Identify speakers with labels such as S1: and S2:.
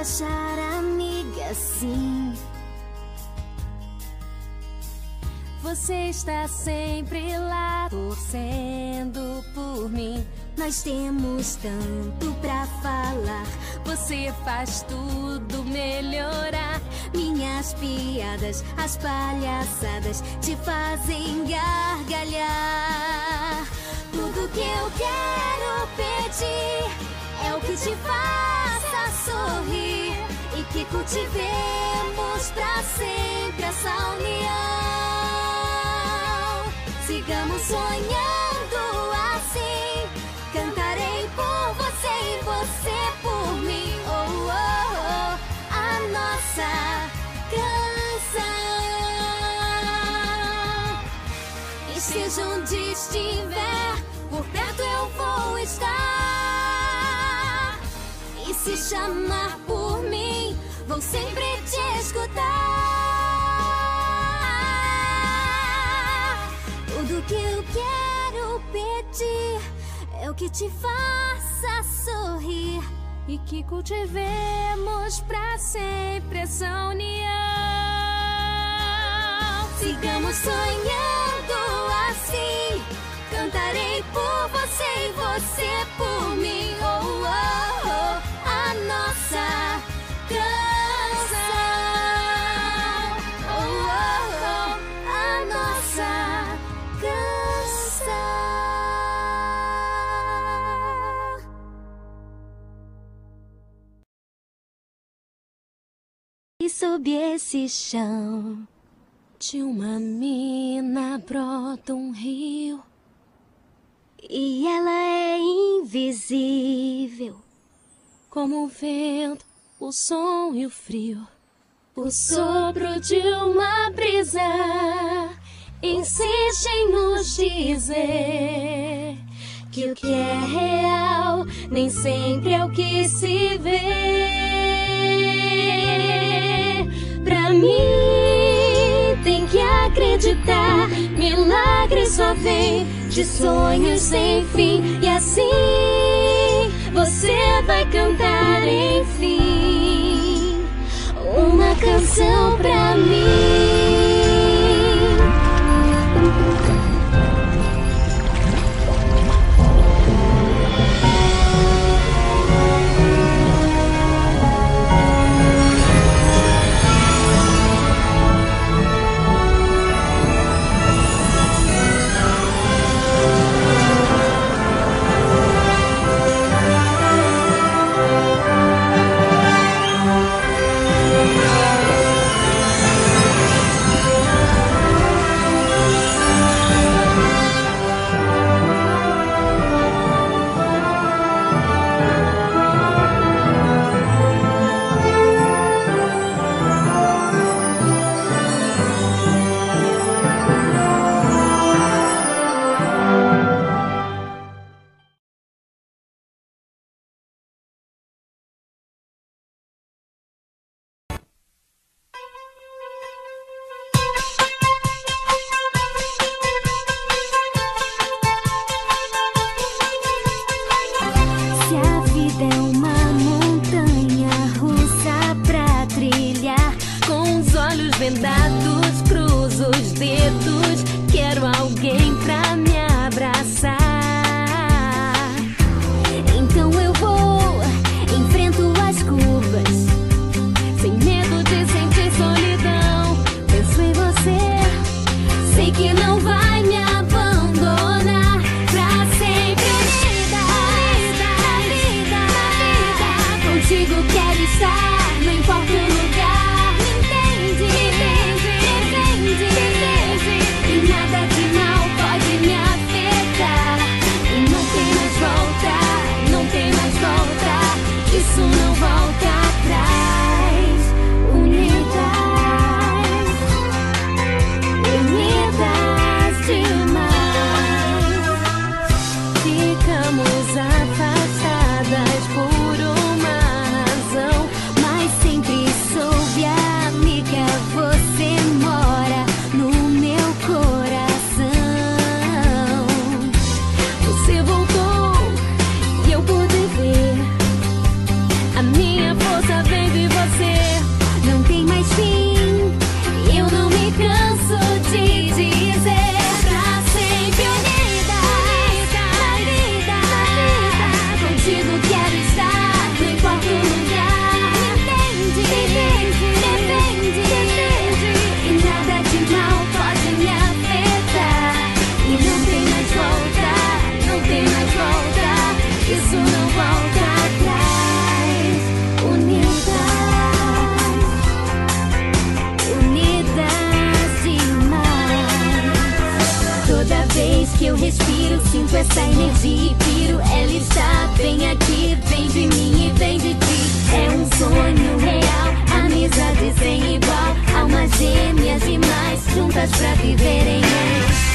S1: achar amiga sim. Você está sempre lá torcendo por mim. Nós temos tanto pra falar. Você faz tudo melhorar. Minhas piadas, as palhaçadas te fazem gargalhar. Tudo que eu quero pedir é o que te faça sorrir e que cultivemos pra sempre essa união. Sigamos sonhando assim. Cantarei por você e você por mim. Oh, oh, oh, a nossa canção. Esteja onde estiver, por perto eu vou estar. Se chamar por mim, vou sempre te escutar. Tudo que eu quero pedir é o que te faça sorrir e que cultivemos pra sempre essa união. Sigamos sonhando assim. Cantarei por você e você por mim. Oh, oh, oh, E sob esse chão de uma mina brota um rio. E ela é invisível, como o vento, o som e o frio. O sopro de uma brisa insiste em nos dizer que o que é real nem sempre é o que se vê. Mim, tem que acreditar. Milagre só vem de sonhos sem fim. E assim você vai cantar, enfim, uma canção pra mim. Vendados, cruzo os dedos, quero alguém pra me Isso não volta atrás. Unidas, unidas demais. Toda vez que eu respiro, sinto essa energia e piro. Ela está bem aqui, vem de mim e vem de ti. É um sonho real, amizades sem igual. Almas gêmeas mais juntas pra viverem em